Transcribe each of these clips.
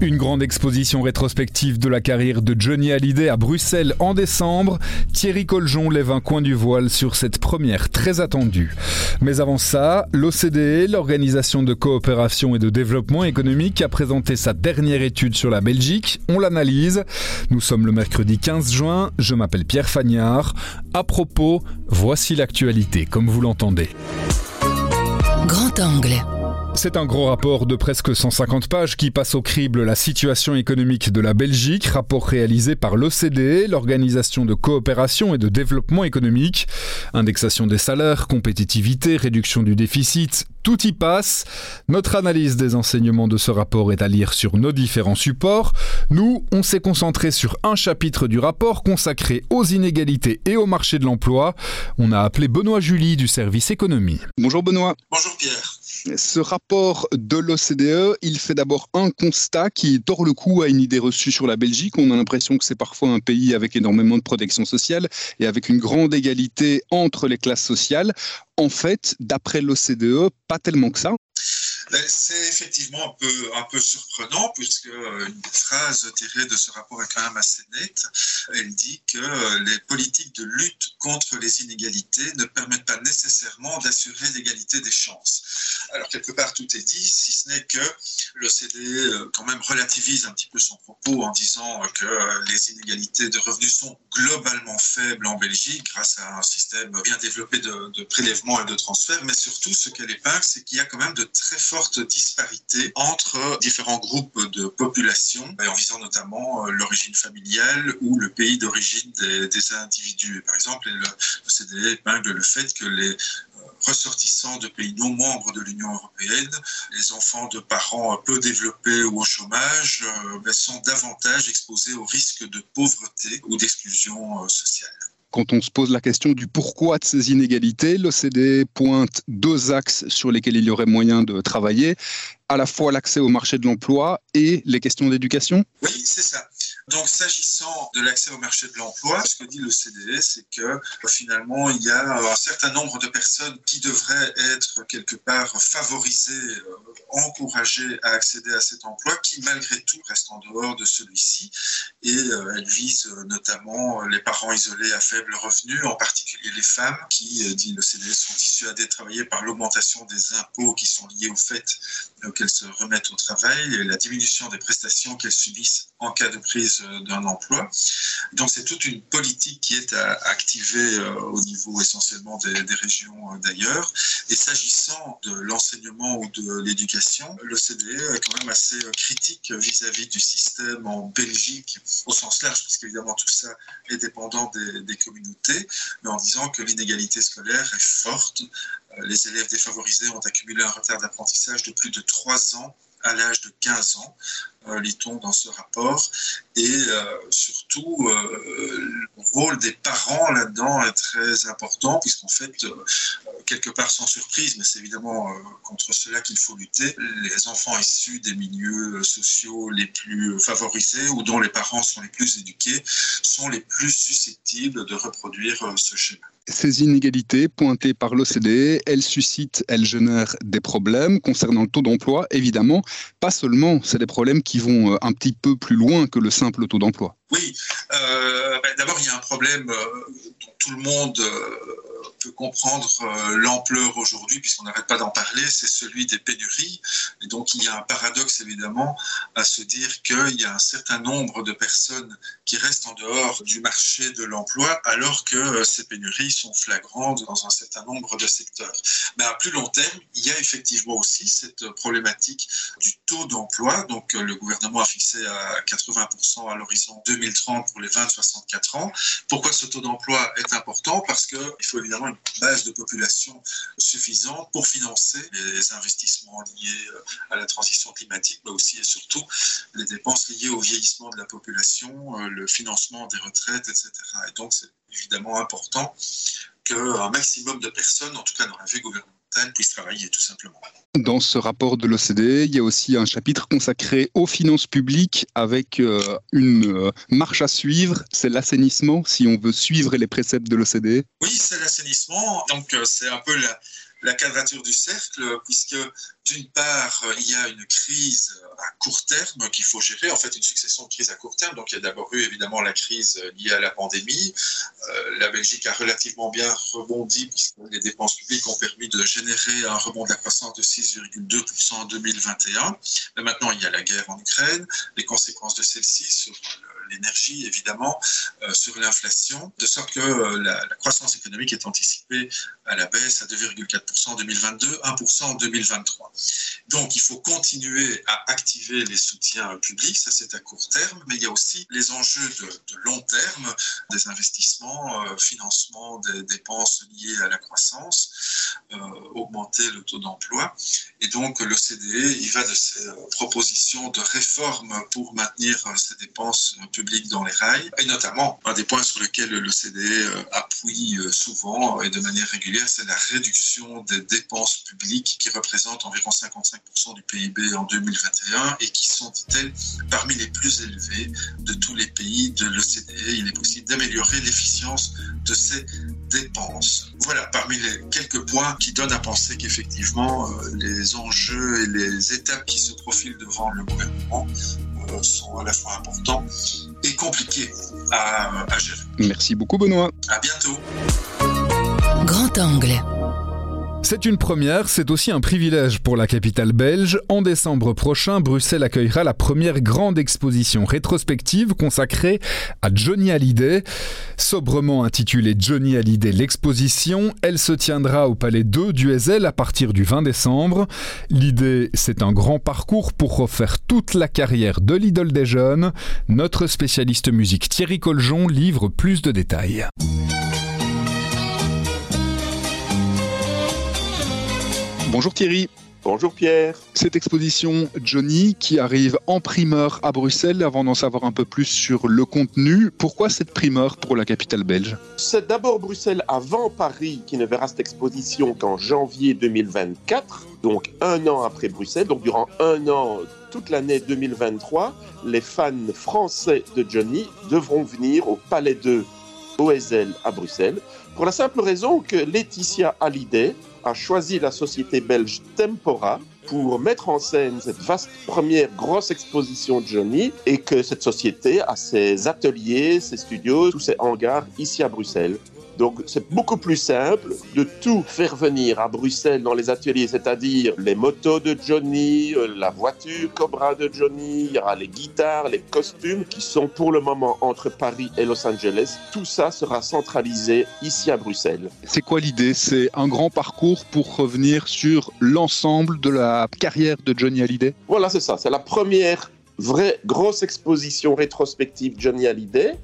Une grande exposition rétrospective de la carrière de Johnny Hallyday à Bruxelles en décembre. Thierry Coljon lève un coin du voile sur cette première très attendue. Mais avant ça, l'OCDE, l'Organisation de coopération et de développement économique, a présenté sa dernière étude sur la Belgique. On l'analyse. Nous sommes le mercredi 15 juin. Je m'appelle Pierre Fagnard. À propos, voici l'actualité comme vous l'entendez. Grand angle. C'est un gros rapport de presque 150 pages qui passe au crible la situation économique de la Belgique, rapport réalisé par l'OCDE, l'Organisation de coopération et de développement économique. Indexation des salaires, compétitivité, réduction du déficit, tout y passe. Notre analyse des enseignements de ce rapport est à lire sur nos différents supports. Nous, on s'est concentré sur un chapitre du rapport consacré aux inégalités et au marché de l'emploi. On a appelé Benoît Julie du service économie. Bonjour Benoît. Bonjour Pierre. Ce rapport de l'OCDE, il fait d'abord un constat qui tord le cou à une idée reçue sur la Belgique. On a l'impression que c'est parfois un pays avec énormément de protection sociale et avec une grande égalité entre les classes sociales. En fait, d'après l'OCDE, pas tellement que ça. Ben, c'est effectivement un peu, surprenant puisque une phrase tirée de ce rapport est quand même assez nette. Elle dit que les politiques de lutte contre les inégalités ne permettent pas nécessairement d'assurer l'égalité des chances. Alors quelque part tout est dit, si ce n'est que l'OCDE quand même relativise un petit peu son propos en disant que les inégalités de revenus sont globalement faibles en Belgique grâce à un système bien développé de, de prélèvement et de transfert, mais surtout ce qu'elle épingle, c'est qu'il y a quand même de très fortes disparités entre différents groupes de population, en visant notamment l'origine familiale ou le pays d'origine des, individus. Par exemple, le, le CDE épingle le fait que les ressortissants de pays non membres de l'Union européenne, les enfants de parents peu développés ou au chômage, euh, sont davantage exposés au risque de pauvreté ou d'exclusion euh, sociale. Quand on se pose la question du pourquoi de ces inégalités, l'OCDE pointe deux axes sur lesquels il y aurait moyen de travailler, à la fois l'accès au marché de l'emploi et les questions d'éducation Oui, c'est ça. Donc, s'agissant de l'accès au marché de l'emploi, ce que dit le CDE, c'est que finalement, il y a un certain nombre de personnes qui devraient être quelque part favorisées, encouragées à accéder à cet emploi, qui malgré tout restent en dehors de celui-ci. Et elle vise notamment les parents isolés à faible revenu, en particulier les femmes, qui, dit le CDE, sont dissuadées de travailler par l'augmentation des impôts qui sont liés au fait qu'elles se remettent au travail et la diminution des prestations qu'elles subissent en cas de prise d'un emploi. Donc c'est toute une politique qui est à activer au niveau essentiellement des, régions d'ailleurs. Et s'agissant de l'enseignement ou de l'éducation, le CDE est quand même assez critique vis-à-vis -vis du système en Belgique au sens large, puisqu'évidemment tout ça est dépendant des, des communautés, mais en disant que l'inégalité scolaire est forte. Les élèves défavorisés ont accumulé un retard d'apprentissage de plus de 3 ans à l'âge de 15 ans, euh, lit-on dans ce rapport. Et euh, surtout, euh, le rôle des parents là-dedans est très important, puisqu'en fait, quelque part sans surprise, mais c'est évidemment contre cela qu'il faut lutter, les enfants issus des milieux sociaux les plus favorisés ou dont les parents sont les plus éduqués sont les plus susceptibles de reproduire ce schéma. Ces inégalités pointées par l'OCDE, elles suscitent, elles génèrent des problèmes concernant le taux d'emploi, évidemment. Pas seulement, c'est des problèmes qui vont un petit peu plus loin que le simple taux d'emploi. Oui, euh, ben d'abord il y a un problème euh, dont tout le monde euh, peut comprendre l'ampleur aujourd'hui, puisqu'on n'arrête pas d'en parler, c'est celui des pénuries. Et donc il y a un paradoxe évidemment à se dire qu'il y a un certain nombre de personnes qui restent en dehors du marché de l'emploi, alors que ces pénuries sont flagrantes dans un certain nombre de secteurs. Mais à plus long terme, il y a effectivement aussi cette problématique du taux d'emploi. Donc le gouvernement a fixé à 80% à l'horizon 2030 pour les 20-64 ans. Pourquoi ce taux d'emploi est important? Parce qu'il faut évidemment base de population suffisante pour financer les investissements liés à la transition climatique, mais aussi et surtout les dépenses liées au vieillissement de la population, le financement des retraites, etc. Et donc c'est évidemment important qu'un maximum de personnes, en tout cas dans la vie gouvernementale, puissent travailler tout simplement. Dans ce rapport de l'OCDE, il y a aussi un chapitre consacré aux finances publiques avec euh, une euh, marche à suivre, c'est l'assainissement, si on veut suivre les préceptes de l'OCDE. Oui, c'est l'assainissement, donc euh, c'est un peu la, la quadrature du cercle, puisque d'une part, il y a une crise à court terme qu'il faut gérer, en fait une succession de crises à court terme. Donc il y a d'abord eu évidemment la crise liée à la pandémie. Euh, la Belgique a relativement bien rebondi puisque les dépenses publiques ont permis de générer un rebond de la croissance de 6,2% en 2021. Mais maintenant, il y a la guerre en Ukraine, les conséquences de celle-ci sur l'énergie, évidemment, euh, sur l'inflation, de sorte que euh, la, croissance économique est anticipée à la baisse à 2,4% en 2022, 1% en 2023. Donc, il faut continuer à activer les soutiens publics, ça c'est à court terme, mais il y a aussi les enjeux de, long terme, des investissements, euh, financement des dépenses liées à la croissance, augmenter le taux d'emploi. Et donc, le CDE, il va de ces propositions de réforme pour maintenir ces dépenses publiques dans les rails, et notamment un des points sur lesquels le CDE appuie souvent et de manière régulière, c'est la réduction des dépenses publiques qui représentent environ 55% du PIB en 2021 et qui sont, dit-elle, parmi les plus élevées de tous les pays de l'OCDE. Il est possible d'améliorer l'efficience de ces dépenses. Voilà, parmi les quelques points qui donnent à penser qu'effectivement, euh, les enjeux et les étapes qui se profilent devant le gouvernement euh, sont à la fois importants et compliqués à, à gérer. Merci beaucoup, Benoît. À bientôt. Grand angle. C'est une première, c'est aussi un privilège pour la capitale belge. En décembre prochain, Bruxelles accueillera la première grande exposition rétrospective consacrée à Johnny Hallyday. Sobrement intitulée Johnny Hallyday l'exposition, elle se tiendra au Palais 2 du Ezel à partir du 20 décembre. L'idée, c'est un grand parcours pour refaire toute la carrière de l'idole des jeunes. Notre spécialiste musique Thierry Coljon livre plus de détails. Bonjour Thierry. Bonjour Pierre. Cette exposition Johnny qui arrive en primeur à Bruxelles, avant d'en savoir un peu plus sur le contenu, pourquoi cette primeur pour la capitale belge? C'est d'abord Bruxelles avant Paris qui ne verra cette exposition qu'en janvier 2024, donc un an après Bruxelles, donc durant un an, toute l'année 2023, les fans français de Johnny devront venir au Palais de OSL à Bruxelles, pour la simple raison que Laetitia Hallyday, a choisi la société belge Tempora pour mettre en scène cette vaste première grosse exposition de Johnny et que cette société a ses ateliers, ses studios, tous ses hangars ici à Bruxelles. Donc c'est beaucoup plus simple de tout faire venir à Bruxelles dans les ateliers, c'est-à-dire les motos de Johnny, la voiture Cobra de Johnny, il y aura les guitares, les costumes qui sont pour le moment entre Paris et Los Angeles. Tout ça sera centralisé ici à Bruxelles. C'est quoi l'idée? C'est un grand parcours pour revenir sur l'ensemble de la carrière de Johnny Hallyday? Voilà, c'est ça. C'est la première vraie grosse exposition rétrospective Johnny Hallyday.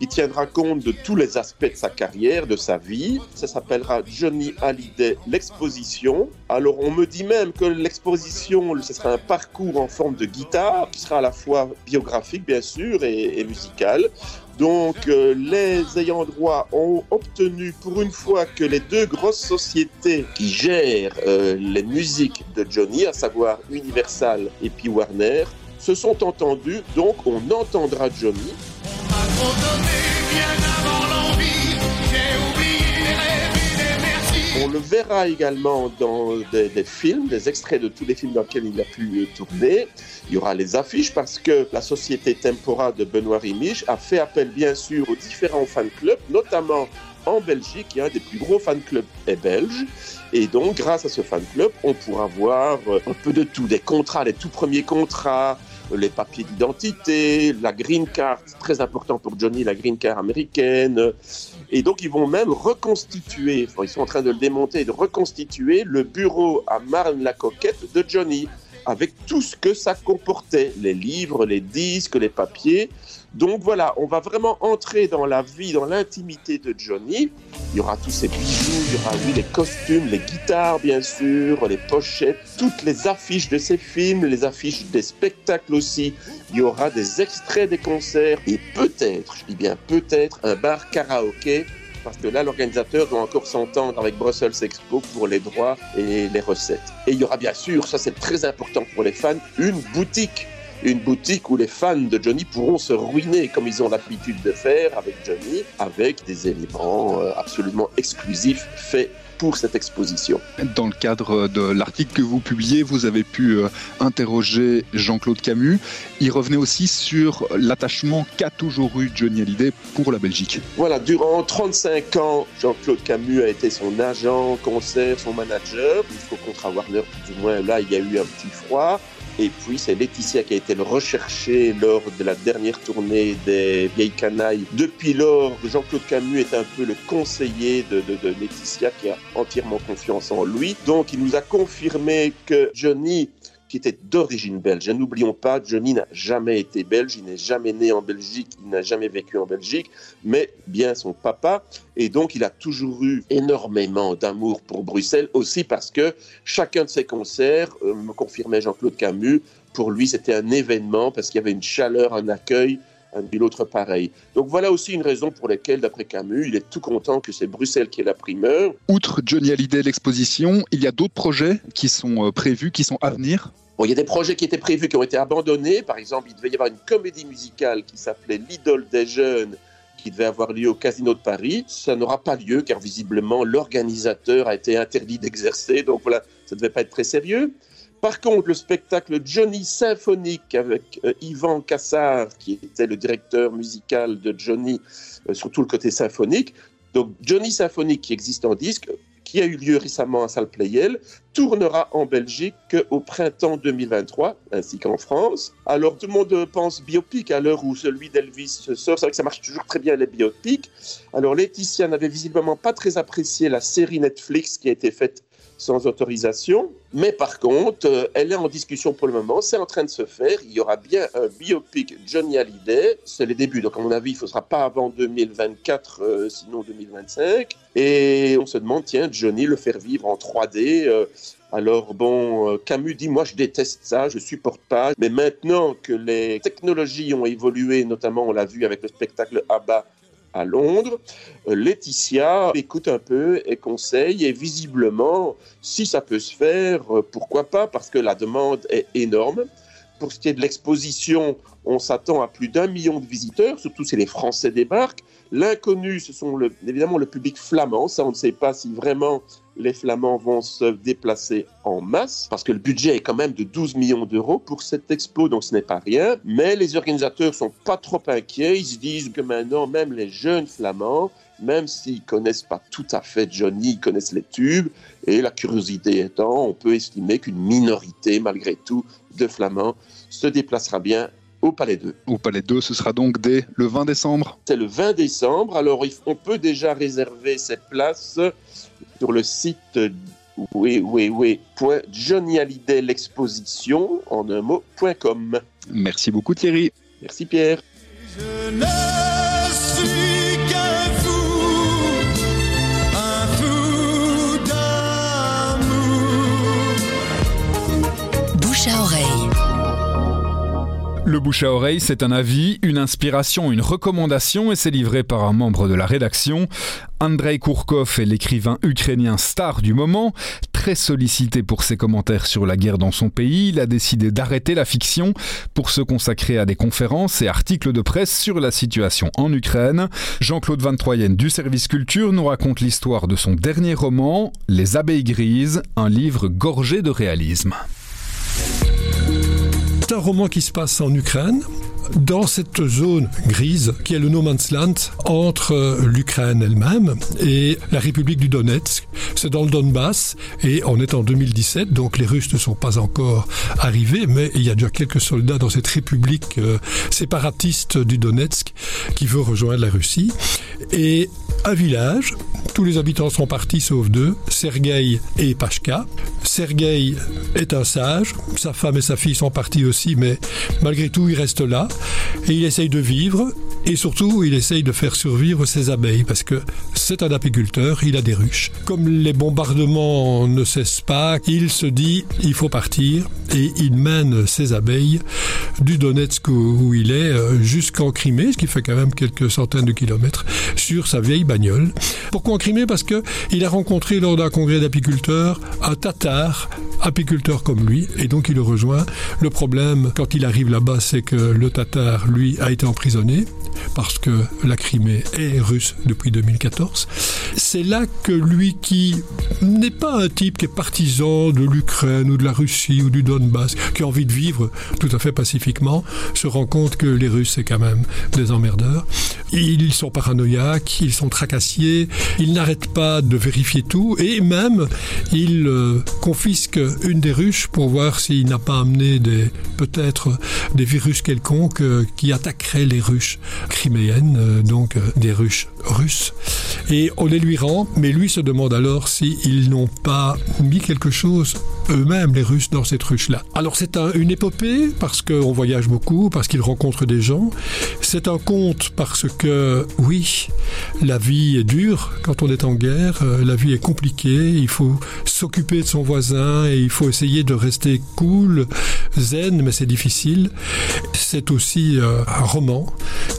Il tiendra compte de tous les aspects de sa carrière, de sa vie. Ça s'appellera Johnny Hallyday l'exposition. Alors on me dit même que l'exposition, ce sera un parcours en forme de guitare, qui sera à la fois biographique bien sûr et, musical. Donc euh, les ayants droit ont obtenu pour une fois que les deux grosses sociétés qui gèrent euh, les musiques de Johnny, à savoir Universal et puis Warner, se sont entendus. Donc on entendra Johnny. On le verra également dans des, films, des extraits de tous les films dans lesquels il a pu tourner. Il y aura les affiches parce que la société Tempora de Benoît Rimiche a fait appel bien sûr aux différents fan clubs, notamment en Belgique, il y a un des plus gros fan clubs est belge. Et donc, grâce à ce fan club, on pourra voir un peu de tout, des contrats, les tout premiers contrats, les papiers d'identité, la green card, très important pour Johnny, la green card américaine. Et donc, ils vont même reconstituer, enfin, ils sont en train de le démonter et de reconstituer le bureau à Marne-la-Coquette de Johnny, avec tout ce que ça comportait, les livres, les disques, les papiers. Donc voilà, on va vraiment entrer dans la vie, dans l'intimité de Johnny. Il y aura tous ses bijoux, il y aura oui, les costumes, les guitares bien sûr, les pochettes, toutes les affiches de ses films, les affiches des spectacles aussi. Il y aura des extraits des concerts et peut-être, je dis bien peut-être, un bar karaoké parce que là, l'organisateur doit encore s'entendre avec Brussels Expo pour les droits et les recettes. Et il y aura bien sûr, ça c'est très important pour les fans, une boutique une boutique où les fans de Johnny pourront se ruiner comme ils ont l'habitude de faire avec Johnny, avec des éléments euh, absolument exclusifs faits pour cette exposition. Dans le cadre de l'article que vous publiez, vous avez pu euh, interroger Jean-Claude Camus. Il revenait aussi sur l'attachement qu'a toujours eu Johnny Hallyday pour la Belgique. Voilà, durant 35 ans, Jean-Claude Camus a été son agent, concert, son manager. Jusqu'au contrat Warner, plus ou moins, là, il y a eu un petit froid. Et puis c'est Laetitia qui a été le recherché lors de la dernière tournée des Vieilles Canailles. Depuis lors, Jean-Claude Camus est un peu le conseiller de, de, de Laetitia qui a entièrement confiance en lui. Donc il nous a confirmé que Johnny qui était d'origine belge. N'oublions pas, Johnny n'a jamais été belge, il n'est jamais né en Belgique, il n'a jamais vécu en Belgique, mais bien son papa. Et donc, il a toujours eu énormément d'amour pour Bruxelles, aussi parce que chacun de ses concerts, euh, me confirmait Jean-Claude Camus, pour lui, c'était un événement parce qu'il y avait une chaleur, un accueil, un autre pareil. Donc voilà aussi une raison pour laquelle, d'après Camus, il est tout content que c'est Bruxelles qui est la primeur. Outre Johnny Hallyday, l'exposition, il y a d'autres projets qui sont euh, prévus, qui sont à venir Bon, il y a des projets qui étaient prévus, qui ont été abandonnés. Par exemple, il devait y avoir une comédie musicale qui s'appelait L'idole des jeunes, qui devait avoir lieu au Casino de Paris. Ça n'aura pas lieu, car visiblement, l'organisateur a été interdit d'exercer. Donc voilà, ça ne devait pas être très sérieux. Par contre, le spectacle Johnny Symphonique avec euh, Yvan Cassard, qui était le directeur musical de Johnny, euh, surtout le côté symphonique. Donc Johnny Symphonique qui existe en disque, qui a eu lieu récemment à Salle Playel, tournera en Belgique au printemps 2023, ainsi qu'en France. Alors tout le monde pense biopic à l'heure où celui d'Elvis sort. C'est vrai que ça marche toujours très bien les biopics. Alors Laetitia n'avait visiblement pas très apprécié la série Netflix qui a été faite sans autorisation. Mais par contre, euh, elle est en discussion pour le moment, c'est en train de se faire. Il y aura bien un biopic Johnny Hallyday. C'est les débuts, donc à mon avis, il ne sera pas avant 2024, euh, sinon 2025. Et on se demande, tiens, Johnny, le faire vivre en 3D. Euh, alors bon, Camus dit, moi je déteste ça, je supporte pas. Mais maintenant que les technologies ont évolué, notamment on l'a vu avec le spectacle ABBA à Londres. Euh, Laetitia écoute un peu et conseille et visiblement, si ça peut se faire, euh, pourquoi pas, parce que la demande est énorme. Pour ce qui est de l'exposition, on s'attend à plus d'un million de visiteurs, surtout si les Français débarquent. L'inconnu, ce sont évidemment le public flamand. Ça, on ne sait pas si vraiment les Flamands vont se déplacer en masse, parce que le budget est quand même de 12 millions d'euros pour cette expo, donc ce n'est pas rien. Mais les organisateurs sont pas trop inquiets. Ils se disent que maintenant, même les jeunes Flamands, même s'ils connaissent pas tout à fait Johnny, ils connaissent les tubes. Et la curiosité étant, on peut estimer qu'une minorité, malgré tout, de Flamands se déplacera bien au Palais 2. Au Palais 2, ce sera donc dès le 20 décembre C'est le 20 décembre. Alors, on peut déjà réserver cette place sur le site oui, oui, oui, point Johnny Hallyday l'exposition en un mot.com. Merci beaucoup Thierry. Merci Pierre. Le bouche à oreille, c'est un avis, une inspiration, une recommandation et c'est livré par un membre de la rédaction. Andrei Kourkov est l'écrivain ukrainien star du moment. Très sollicité pour ses commentaires sur la guerre dans son pays, il a décidé d'arrêter la fiction pour se consacrer à des conférences et articles de presse sur la situation en Ukraine. Jean-Claude Van Troyen du service culture nous raconte l'histoire de son dernier roman, Les abeilles grises, un livre gorgé de réalisme. C'est un roman qui se passe en Ukraine, dans cette zone grise qui est le no man's land entre euh, l'Ukraine elle-même et la République du Donetsk. C'est dans le Donbass et on est en 2017, donc les Russes ne sont pas encore arrivés, mais il y a déjà quelques soldats dans cette République euh, séparatiste du Donetsk qui veut rejoindre la Russie. Et un village, tous les habitants sont partis sauf deux, Sergueï et Pashka. Sergueï est un sage, sa femme et sa fille sont partis aussi, mais malgré tout il reste là et il essaye de vivre Et surtout, il essaye de faire survivre ses abeilles parce que c'est un apiculteur, il a des ruches. Comme les bombardements ne cessent pas, il se dit il faut partir et il mène ses abeilles du Donetsk où il est euh, jusqu'en Crimée, ce qui fait quand même quelques centaines de kilomètres, sur sa vieille bagnole. Pourquoi en Crimée? Parce que il a rencontré lors d'un congrès d'apiculteurs un Tatar, apiculteur comme lui, et donc il le rejoint. Le problème, quand il arrive là-bas, c'est que le Tatar, lui, a été emprisonné parce que la Crimée est russe depuis 2014. C'est là que lui qui n'est pas un type qui est partisan de l'Ukraine ou de la Russie ou du Donbass, qui a envie de vivre tout à fait pacifiquement, se rend compte que les Russes, c'est quand même des emmerdeurs. Ils sont paranoïaques, ils sont tracassiers, ils n'arrêtent pas de vérifier tout et même ils euh, confisquent une des ruches pour voir s'il n'a pas amené peut-être des virus quelconques euh, qui attaqueraient les ruches euh, donc des ruches russes. Et on les lui rend, mais lui se demande alors s'ils n'ont pas mis quelque chose eux-mêmes, les Russes, dans cette ruche-là. Alors c'est un, une épopée parce qu'on voyage beaucoup, parce qu'il rencontre des gens. C'est un conte parce que, oui, la vie est dure quand on est en guerre, euh, la vie est compliquée, il faut s'occuper de son voisin et il faut essayer de rester cool, zen, mais c'est difficile. C'est aussi euh, un roman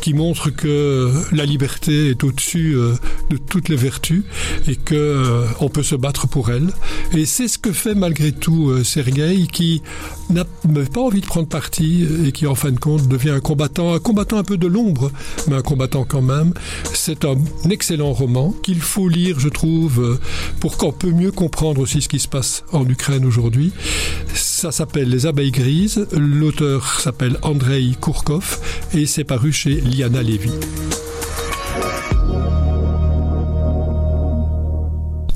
qui montre que la liberté est au-dessus euh, de toutes les vertus et que on peut se battre pour elle. Et c'est ce que fait malgré tout euh, Sergueï qui n'a pas envie de prendre parti et qui en fin de compte devient un combattant, un combattant un peu de l'ombre, mais un combattant quand même. C'est un excellent roman qu'il faut lire, je trouve, euh, pour qu'on peut mieux comprendre aussi ce qui se passe en Ukraine aujourd'hui. Ça s'appelle Les abeilles grises. L'auteur s'appelle Andrei Kourkov et c'est paru chez Liana Levy.